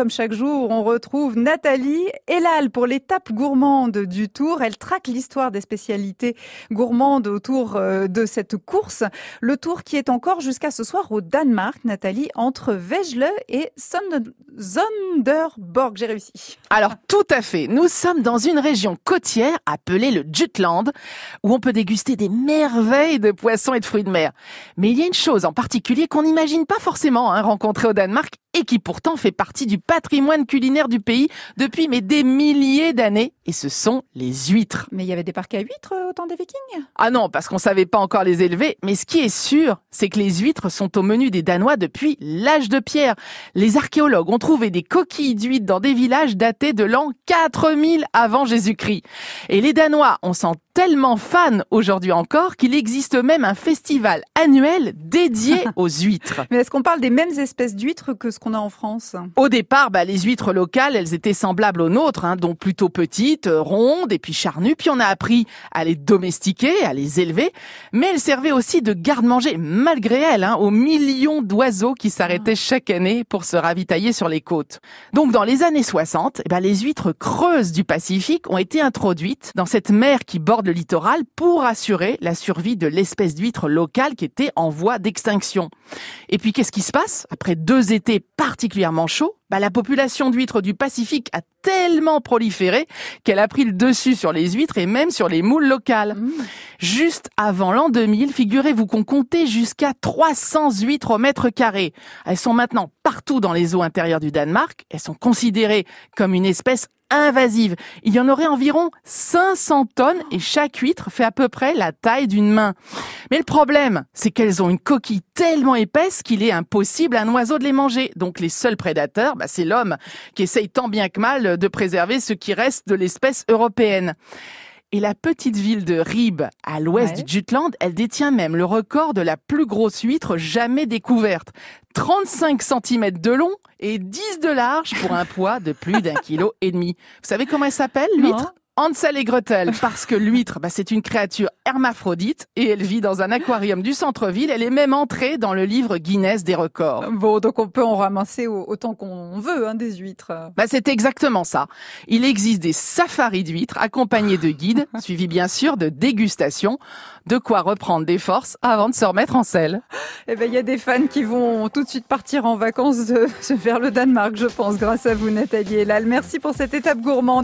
comme chaque jour, on retrouve Nathalie Elal pour l'étape gourmande du Tour. Elle traque l'histoire des spécialités gourmandes autour euh, de cette course. Le Tour qui est encore jusqu'à ce soir au Danemark, Nathalie, entre Vejle et Zonderborg. J'ai réussi. Alors, tout à fait. Nous sommes dans une région côtière appelée le Jutland, où on peut déguster des merveilles de poissons et de fruits de mer. Mais il y a une chose en particulier qu'on n'imagine pas forcément hein, rencontrer au Danemark et qui pourtant fait partie du patrimoine culinaire du pays depuis mais des milliers d'années, et ce sont les huîtres. Mais il y avait des parcs à huîtres euh, au temps des Vikings? Ah non, parce qu'on savait pas encore les élever, mais ce qui est sûr, c'est que les huîtres sont au menu des Danois depuis l'âge de pierre. Les archéologues ont trouvé des coquilles d'huîtres dans des villages datés de l'an 4000 avant Jésus-Christ. Et les Danois, on sent tellement fans aujourd'hui encore qu'il existe même un festival annuel dédié aux huîtres. Mais est-ce qu'on parle des mêmes espèces d'huîtres que ce qu'on a en France? Au départ, bah, les huîtres locales, elles étaient semblables aux nôtres, hein, donc plutôt petites, euh, rondes et puis charnues. Puis on a appris à les domestiquer, à les élever, mais elles servaient aussi de garde-manger, malgré elles, hein, aux millions d'oiseaux qui s'arrêtaient chaque année pour se ravitailler sur les côtes. Donc dans les années 60, eh ben, les huîtres creuses du Pacifique ont été introduites dans cette mer qui borde le littoral pour assurer la survie de l'espèce d'huître locale qui était en voie d'extinction. Et puis qu'est-ce qui se passe? Après deux étés particulièrement chauds, bah, la population d'huîtres du Pacifique a tellement proliféré qu'elle a pris le dessus sur les huîtres et même sur les moules locales. Mmh. Juste avant l'an 2000, figurez-vous qu'on comptait jusqu'à 300 huîtres au mètre carré. Elles sont maintenant partout dans les eaux intérieures du Danemark. Elles sont considérées comme une espèce invasive. Il y en aurait environ 500 tonnes et chaque huître fait à peu près la taille d'une main. Mais le problème, c'est qu'elles ont une coquille tellement épaisse qu'il est impossible à un oiseau de les manger. Donc les seuls prédateurs, bah, c'est l'homme qui essaye tant bien que mal de préserver ce qui reste de l'espèce européenne. Et la petite ville de Rib, à l'ouest du Jutland, elle détient même le record de la plus grosse huître jamais découverte. 35 cm de long et 10 de large pour un poids de plus d'un kilo et demi. Vous savez comment elle s'appelle, l'huître? Hansel et Gretel, parce que l'huître, bah, c'est une créature hermaphrodite et elle vit dans un aquarium du centre-ville. Elle est même entrée dans le livre Guinness des records. Bon, donc on peut en ramasser autant qu'on veut, hein, des huîtres. Bah, c'est exactement ça. Il existe des safaris d'huîtres accompagnés de guides, suivis bien sûr de dégustations, de quoi reprendre des forces avant de se remettre en selle. Eh ben, il y a des fans qui vont tout de suite partir en vacances de, vers le Danemark, je pense, grâce à vous, Nathalie Elal. Merci pour cette étape gourmande.